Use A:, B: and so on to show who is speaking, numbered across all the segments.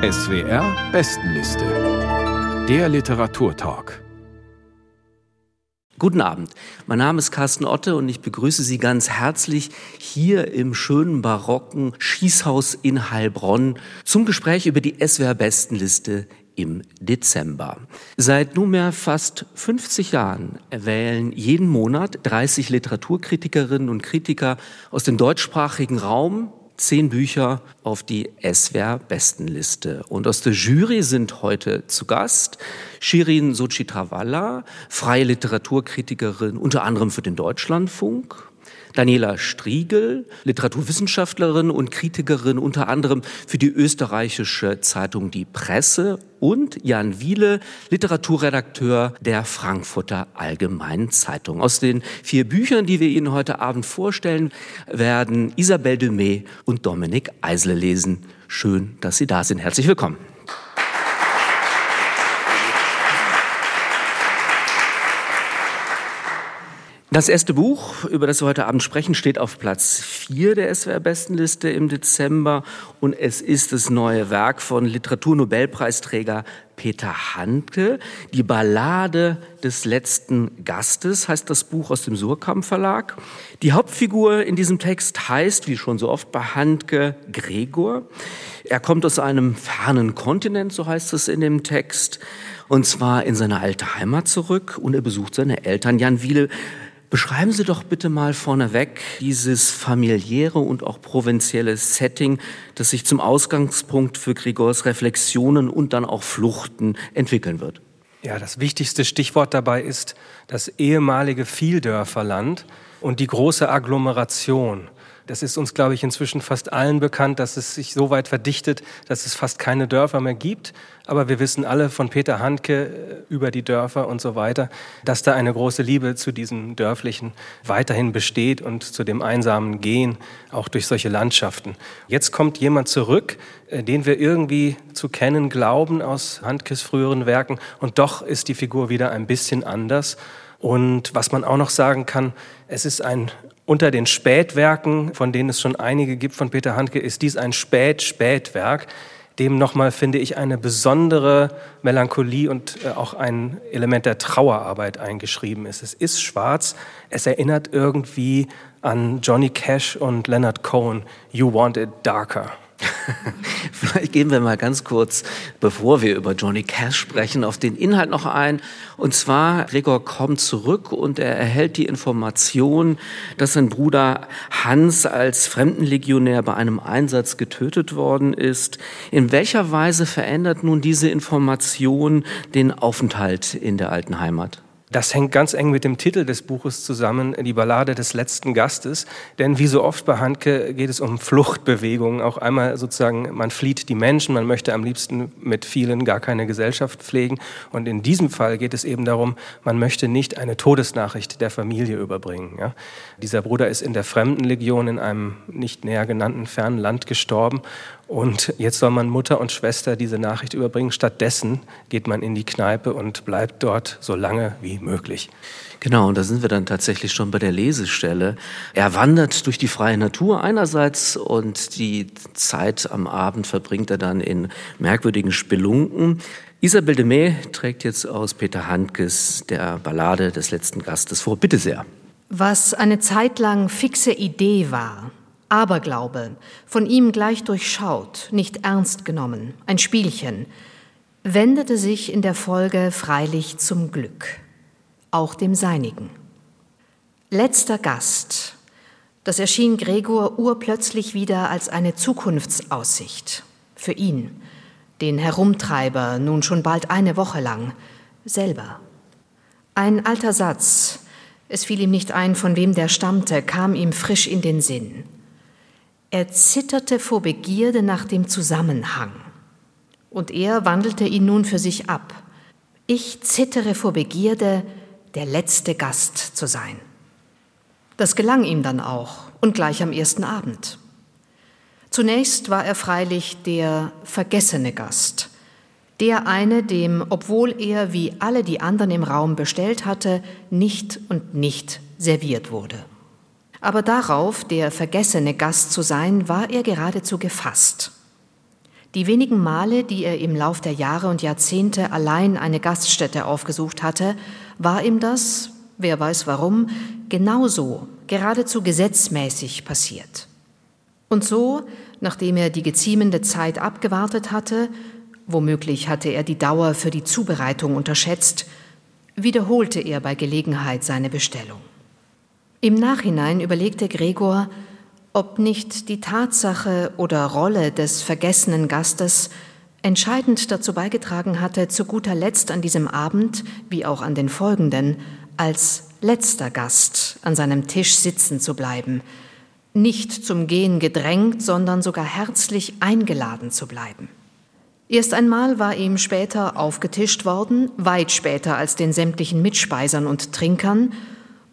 A: SWR Bestenliste. Der Literaturtalk.
B: Guten Abend. Mein Name ist Carsten Otte und ich begrüße Sie ganz herzlich hier im schönen barocken Schießhaus in Heilbronn zum Gespräch über die SWR Bestenliste im Dezember. Seit nunmehr fast 50 Jahren wählen jeden Monat 30 Literaturkritikerinnen und Kritiker aus dem deutschsprachigen Raum zehn Bücher auf die SWR-Bestenliste. Und aus der Jury sind heute zu Gast Shirin Sochitrawala, freie Literaturkritikerin unter anderem für den Deutschlandfunk, Daniela Striegel, Literaturwissenschaftlerin und Kritikerin unter anderem für die österreichische Zeitung Die Presse und Jan Wiele, Literaturredakteur der Frankfurter Allgemeinen Zeitung. Aus den vier Büchern, die wir Ihnen heute Abend vorstellen, werden Isabelle Dumay und Dominik Eisle lesen. Schön, dass Sie da sind. Herzlich willkommen. Das erste Buch, über das wir heute Abend sprechen, steht auf Platz 4 der SWR-Bestenliste im Dezember und es ist das neue Werk von Literaturnobelpreisträger Peter Handke. Die Ballade des letzten Gastes heißt das Buch aus dem Surkamp Verlag. Die Hauptfigur in diesem Text heißt, wie schon so oft bei Handke, Gregor. Er kommt aus einem fernen Kontinent, so heißt es in dem Text, und zwar in seine alte Heimat zurück und er besucht seine Eltern. Jan Wiele Beschreiben Sie doch bitte mal vorneweg dieses familiäre und auch provinzielle Setting, das sich zum Ausgangspunkt für Grigors Reflexionen und dann auch Fluchten entwickeln wird.
C: Ja, das wichtigste Stichwort dabei ist das ehemalige Vieldörferland und die große Agglomeration. Das ist uns, glaube ich, inzwischen fast allen bekannt, dass es sich so weit verdichtet, dass es fast keine Dörfer mehr gibt. Aber wir wissen alle von Peter Handke äh, über die Dörfer und so weiter, dass da eine große Liebe zu diesen Dörflichen weiterhin besteht und zu dem einsamen Gehen, auch durch solche Landschaften. Jetzt kommt jemand zurück, äh, den wir irgendwie zu kennen glauben aus Handkes früheren Werken. Und doch ist die Figur wieder ein bisschen anders. Und was man auch noch sagen kann, es ist ein unter den Spätwerken, von denen es schon einige gibt von Peter Handke, ist dies ein Spät-Spätwerk, dem nochmal, finde ich, eine besondere Melancholie und äh, auch ein Element der Trauerarbeit eingeschrieben ist. Es ist schwarz, es erinnert irgendwie an Johnny Cash und Leonard Cohen, You Want It Darker.
B: Vielleicht gehen wir mal ganz kurz, bevor wir über Johnny Cash sprechen, auf den Inhalt noch ein. Und zwar, Gregor kommt zurück und er erhält die Information, dass sein Bruder Hans als Fremdenlegionär bei einem Einsatz getötet worden ist. In welcher Weise verändert nun diese Information den Aufenthalt in der alten Heimat?
C: Das hängt ganz eng mit dem Titel des Buches zusammen, die Ballade des letzten Gastes. Denn wie so oft bei Handke geht es um Fluchtbewegungen. Auch einmal sozusagen, man flieht die Menschen, man möchte am liebsten mit vielen gar keine Gesellschaft pflegen. Und in diesem Fall geht es eben darum, man möchte nicht eine Todesnachricht der Familie überbringen. Ja? Dieser Bruder ist in der Fremdenlegion in einem nicht näher genannten fernen Land gestorben. Und jetzt soll man Mutter und Schwester diese Nachricht überbringen. Stattdessen geht man in die Kneipe und bleibt dort so lange wie möglich.
B: Genau, und da sind wir dann tatsächlich schon bei der Lesestelle. Er wandert durch die freie Natur einerseits und die Zeit am Abend verbringt er dann in merkwürdigen Spelunken. Isabel de May trägt jetzt aus Peter Handkes der Ballade des letzten Gastes vor. Bitte sehr.
D: Was eine Zeit lang fixe Idee war, Aberglaube, von ihm gleich durchschaut, nicht ernst genommen, ein Spielchen, wendete sich in der Folge freilich zum Glück, auch dem seinigen. Letzter Gast, das erschien Gregor urplötzlich wieder als eine Zukunftsaussicht für ihn, den Herumtreiber nun schon bald eine Woche lang, selber. Ein alter Satz, es fiel ihm nicht ein, von wem der stammte, kam ihm frisch in den Sinn. Er zitterte vor Begierde nach dem Zusammenhang. Und er wandelte ihn nun für sich ab. Ich zittere vor Begierde, der letzte Gast zu sein. Das gelang ihm dann auch und gleich am ersten Abend. Zunächst war er freilich der vergessene Gast, der eine, dem, obwohl er wie alle die anderen im Raum bestellt hatte, nicht und nicht serviert wurde. Aber darauf, der vergessene Gast zu sein, war er geradezu gefasst. Die wenigen Male, die er im Lauf der Jahre und Jahrzehnte allein eine Gaststätte aufgesucht hatte, war ihm das, wer weiß warum, genauso, geradezu gesetzmäßig passiert. Und so, nachdem er die geziemende Zeit abgewartet hatte, womöglich hatte er die Dauer für die Zubereitung unterschätzt, wiederholte er bei Gelegenheit seine Bestellung. Im Nachhinein überlegte Gregor, ob nicht die Tatsache oder Rolle des vergessenen Gastes entscheidend dazu beigetragen hatte, zu guter Letzt an diesem Abend, wie auch an den folgenden, als letzter Gast an seinem Tisch sitzen zu bleiben, nicht zum Gehen gedrängt, sondern sogar herzlich eingeladen zu bleiben. Erst einmal war ihm später aufgetischt worden, weit später als den sämtlichen Mitspeisern und Trinkern,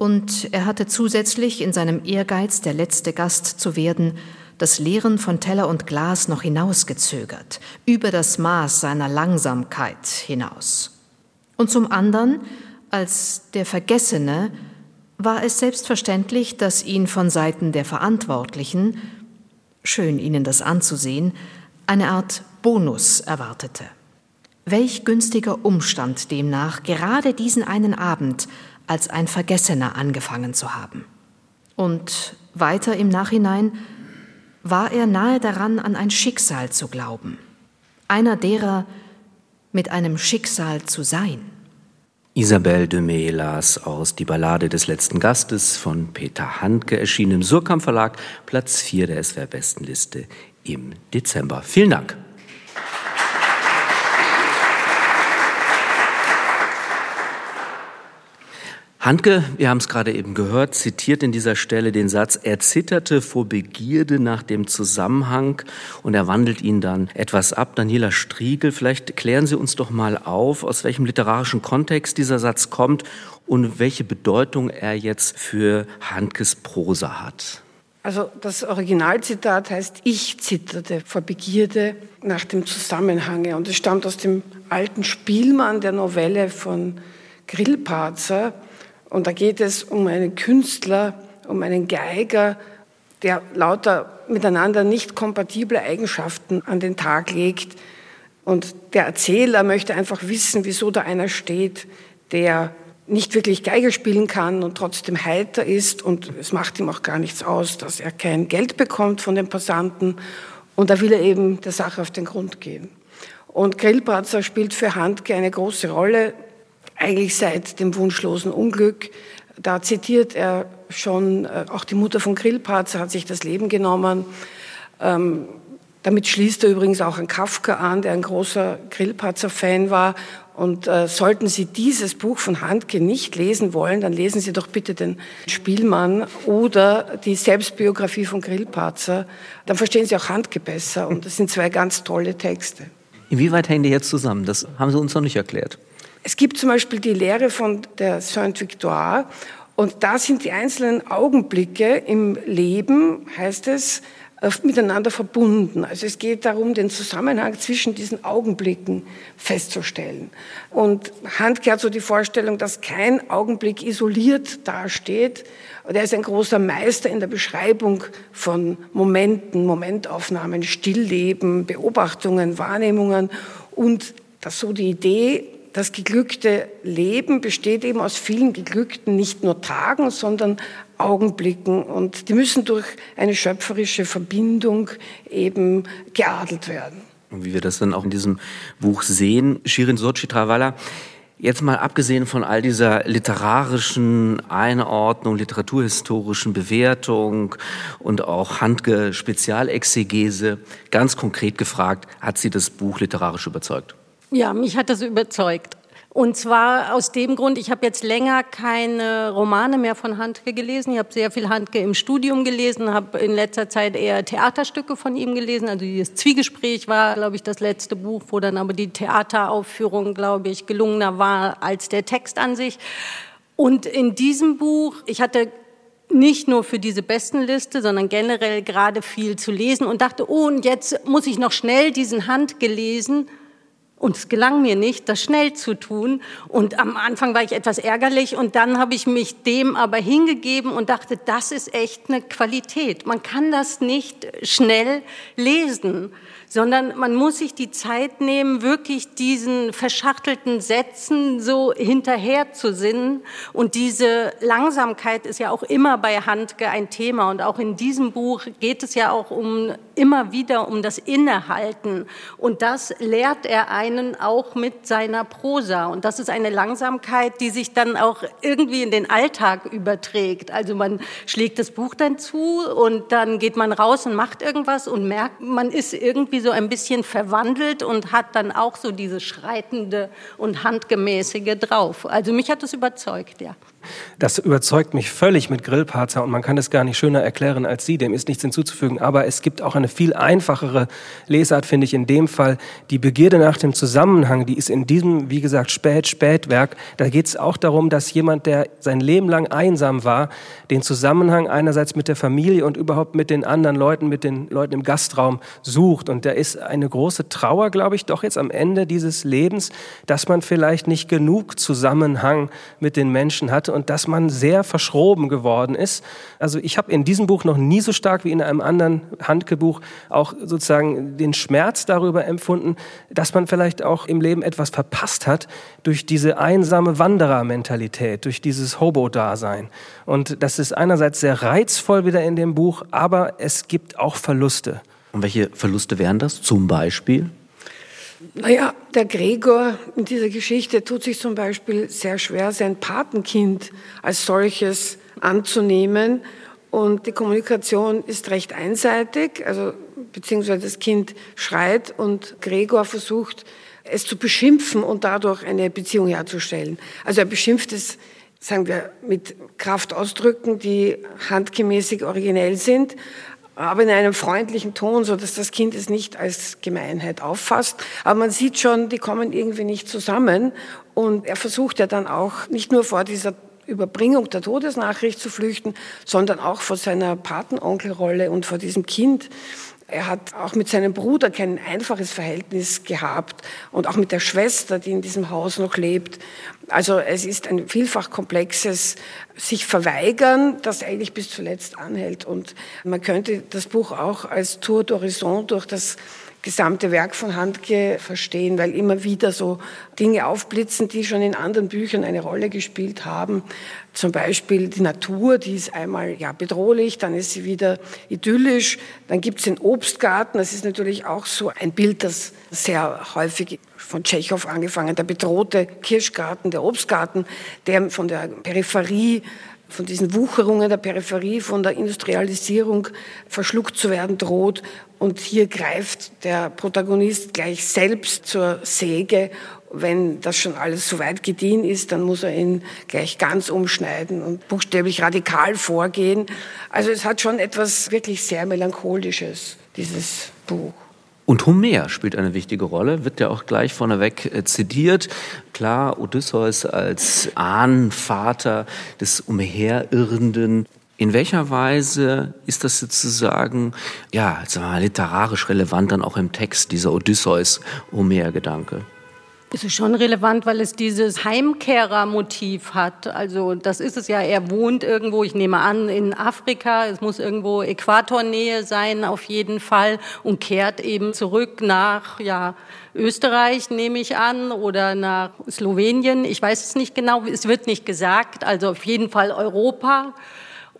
D: und er hatte zusätzlich in seinem Ehrgeiz, der letzte Gast zu werden, das Leeren von Teller und Glas noch hinausgezögert, über das Maß seiner Langsamkeit hinaus. Und zum anderen, als der Vergessene, war es selbstverständlich, dass ihn von Seiten der Verantwortlichen, schön ihnen das anzusehen, eine Art Bonus erwartete. Welch günstiger Umstand demnach, gerade diesen einen Abend als ein Vergessener angefangen zu haben. Und weiter im Nachhinein war er nahe daran, an ein Schicksal zu glauben, einer derer mit einem Schicksal zu sein.
B: Isabelle de May las aus Die Ballade des letzten Gastes von Peter Handke, erschienen im Surkamp Verlag, Platz 4 der SWR-Bestenliste im Dezember. Vielen Dank. Handke, wir haben es gerade eben gehört, zitiert in dieser Stelle den Satz, er zitterte vor Begierde nach dem Zusammenhang und er wandelt ihn dann etwas ab. Daniela Striegel, vielleicht klären Sie uns doch mal auf, aus welchem literarischen Kontext dieser Satz kommt und welche Bedeutung er jetzt für Handkes Prosa hat.
E: Also das Originalzitat heißt, ich zitterte vor Begierde nach dem Zusammenhange und es stammt aus dem alten Spielmann der Novelle von Grillparzer, und da geht es um einen Künstler, um einen Geiger, der lauter miteinander nicht kompatible Eigenschaften an den Tag legt. Und der Erzähler möchte einfach wissen, wieso da einer steht, der nicht wirklich Geige spielen kann und trotzdem heiter ist. Und es macht ihm auch gar nichts aus, dass er kein Geld bekommt von den Passanten. Und da will er eben der Sache auf den Grund gehen. Und Grillparzer spielt für Handke eine große Rolle eigentlich seit dem wunschlosen Unglück. Da zitiert er schon, äh, auch die Mutter von Grillparzer hat sich das Leben genommen. Ähm, damit schließt er übrigens auch an Kafka an, der ein großer Grillparzer-Fan war. Und äh, sollten Sie dieses Buch von Handke nicht lesen wollen, dann lesen Sie doch bitte den Spielmann oder die Selbstbiografie von Grillparzer. Dann verstehen Sie auch Handke besser. Und das sind zwei ganz tolle Texte.
B: Inwieweit hängen die jetzt zusammen? Das haben Sie uns noch nicht erklärt.
E: Es gibt zum Beispiel die Lehre von der Saint-Victoire und da sind die einzelnen Augenblicke im Leben, heißt es, miteinander verbunden. Also es geht darum, den Zusammenhang zwischen diesen Augenblicken festzustellen. Und Handke hat so die Vorstellung, dass kein Augenblick isoliert dasteht. Und er ist ein großer Meister in der Beschreibung von Momenten, Momentaufnahmen, Stillleben, Beobachtungen, Wahrnehmungen und dass so die Idee das geglückte Leben besteht eben aus vielen geglückten, nicht nur Tagen, sondern Augenblicken und die müssen durch eine schöpferische Verbindung eben geadelt werden.
B: Und wie wir das dann auch in diesem Buch sehen, Shirin Sochi Travalla, Jetzt mal abgesehen von all dieser literarischen Einordnung, literaturhistorischen Bewertung und auch Handge Spezialexegese, ganz konkret gefragt, hat Sie das Buch literarisch überzeugt?
F: Ja, mich hat das überzeugt. Und zwar aus dem Grund, ich habe jetzt länger keine Romane mehr von Handke gelesen. Ich habe sehr viel Handke im Studium gelesen, habe in letzter Zeit eher Theaterstücke von ihm gelesen. Also dieses Zwiegespräch war, glaube ich, das letzte Buch, wo dann aber die Theateraufführung, glaube ich, gelungener war als der Text an sich. Und in diesem Buch, ich hatte nicht nur für diese Bestenliste, sondern generell gerade viel zu lesen und dachte, oh, und jetzt muss ich noch schnell diesen Handke lesen Und es gelang mir nicht, das schnell zu tun. Und am Anfang war ich etwas ärgerlich und dann habe ich mich dem aber hingegeben und dachte, das ist echt eine Qualität. Man kann das nicht schnell lesen sondern man muss sich die Zeit nehmen, wirklich diesen verschachtelten Sätzen so hinterher zu sinnen. Und diese Langsamkeit ist ja auch immer bei Handke ein Thema. Und auch in diesem Buch geht es ja auch um, immer wieder um das Innehalten. Und das lehrt er einen auch mit seiner Prosa. Und das ist eine Langsamkeit, die sich dann auch irgendwie in den Alltag überträgt. Also man schlägt das Buch dann zu und dann geht man raus und macht irgendwas und merkt, man ist irgendwie so ein bisschen verwandelt und hat dann auch so diese schreitende und handgemäßige drauf. Also mich hat das überzeugt, ja.
C: Das überzeugt mich völlig mit Grillparzer und man kann es gar nicht schöner erklären als Sie, dem ist nichts hinzuzufügen. Aber es gibt auch eine viel einfachere Lesart, finde ich, in dem Fall. Die Begierde nach dem Zusammenhang, die ist in diesem, wie gesagt, Spät-Spätwerk. Da geht es auch darum, dass jemand, der sein Leben lang einsam war, den Zusammenhang einerseits mit der Familie und überhaupt mit den anderen Leuten, mit den Leuten im Gastraum sucht. Und da ist eine große Trauer, glaube ich, doch jetzt am Ende dieses Lebens, dass man vielleicht nicht genug Zusammenhang mit den Menschen hatte und dass man sehr verschroben geworden ist. Also ich habe in diesem Buch noch nie so stark wie in einem anderen Handgebuch auch sozusagen den Schmerz darüber empfunden, dass man vielleicht auch im Leben etwas verpasst hat durch diese einsame Wanderermentalität, durch dieses Hobo-Dasein. Und das ist einerseits sehr reizvoll wieder in dem Buch, aber es gibt auch Verluste.
B: Und welche Verluste wären das zum Beispiel?
E: Naja, der Gregor in dieser Geschichte tut sich zum Beispiel sehr schwer, sein Patenkind als solches anzunehmen. Und die Kommunikation ist recht einseitig, also beziehungsweise das Kind schreit und Gregor versucht, es zu beschimpfen und dadurch eine Beziehung herzustellen. Also er beschimpft es, sagen wir, mit Kraftausdrücken, die handgemäßig originell sind, aber in einem freundlichen Ton, so dass das Kind es nicht als Gemeinheit auffasst. Aber man sieht schon, die kommen irgendwie nicht zusammen. Und er versucht ja dann auch nicht nur vor dieser Überbringung der Todesnachricht zu flüchten, sondern auch vor seiner Patenonkelrolle und vor diesem Kind. Er hat auch mit seinem Bruder kein einfaches Verhältnis gehabt und auch mit der Schwester, die in diesem Haus noch lebt. Also es ist ein vielfach komplexes sich verweigern, das eigentlich bis zuletzt anhält. Und man könnte das Buch auch als Tour d'Horizon durch das gesamte Werk von Handke verstehen, weil immer wieder so Dinge aufblitzen, die schon in anderen Büchern eine Rolle gespielt haben. Zum Beispiel die Natur, die ist einmal ja bedrohlich, dann ist sie wieder idyllisch. Dann gibt es den Obstgarten, das ist natürlich auch so ein Bild, das sehr häufig von Tschechow angefangen, der bedrohte Kirschgarten, der Obstgarten, der von der Peripherie von diesen Wucherungen der Peripherie, von der Industrialisierung verschluckt zu werden droht. Und hier greift der Protagonist gleich selbst zur Säge. Wenn das schon alles so weit gediehen ist, dann muss er ihn gleich ganz umschneiden und buchstäblich radikal vorgehen. Also es hat schon etwas wirklich sehr Melancholisches, dieses Buch.
B: Und Homer spielt eine wichtige Rolle, wird ja auch gleich vorneweg äh, zitiert. Klar, Odysseus als Ahnenvater des umherirrenden. In welcher Weise ist das sozusagen, ja, sagen wir mal, literarisch relevant dann auch im Text, dieser Odysseus-Homer-Gedanke?
F: Es ist schon relevant, weil es dieses Heimkehrermotiv hat. Also das ist es ja, er wohnt irgendwo, ich nehme an, in Afrika, es muss irgendwo Äquatornähe sein auf jeden Fall und kehrt eben zurück nach ja, Österreich, nehme ich an, oder nach Slowenien. Ich weiß es nicht genau, es wird nicht gesagt, also auf jeden Fall Europa.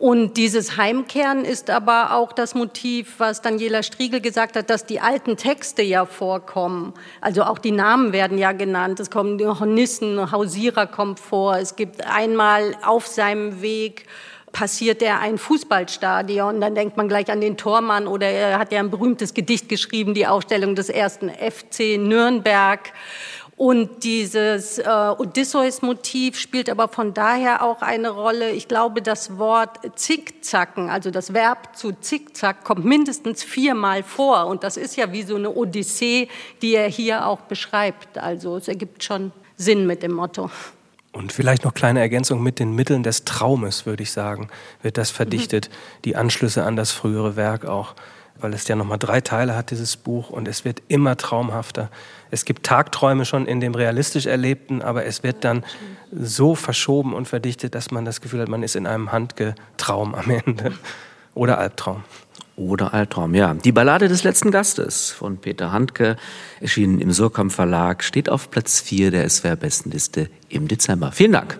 F: Und dieses Heimkehren ist aber auch das Motiv, was Daniela Striegel gesagt hat, dass die alten Texte ja vorkommen. Also auch die Namen werden ja genannt. Es kommen Hornissen, Hausierer kommt vor. Es gibt einmal auf seinem Weg passiert er ein Fußballstadion, dann denkt man gleich an den Tormann oder er hat ja ein berühmtes Gedicht geschrieben, die Aufstellung des ersten FC Nürnberg. Und dieses äh, Odysseus-Motiv spielt aber von daher auch eine Rolle. Ich glaube, das Wort zickzacken, also das Verb zu zickzack, kommt mindestens viermal vor. Und das ist ja wie so eine Odyssee, die er hier auch beschreibt. Also es ergibt schon Sinn mit dem Motto.
C: Und vielleicht noch kleine Ergänzung mit den Mitteln des Traumes, würde ich sagen, wird das verdichtet, mhm. die Anschlüsse an das frühere Werk auch. Weil es ja nochmal drei Teile hat, dieses Buch, und es wird immer traumhafter. Es gibt Tagträume schon in dem realistisch Erlebten, aber es wird dann so verschoben und verdichtet, dass man das Gefühl hat, man ist in einem Handgetraum am Ende. Oder Albtraum.
B: Oder Albtraum, ja. Die Ballade des letzten Gastes von Peter Handke, erschienen im Surkamp Verlag, steht auf Platz 4 der SWR-Bestenliste im Dezember. Vielen Dank.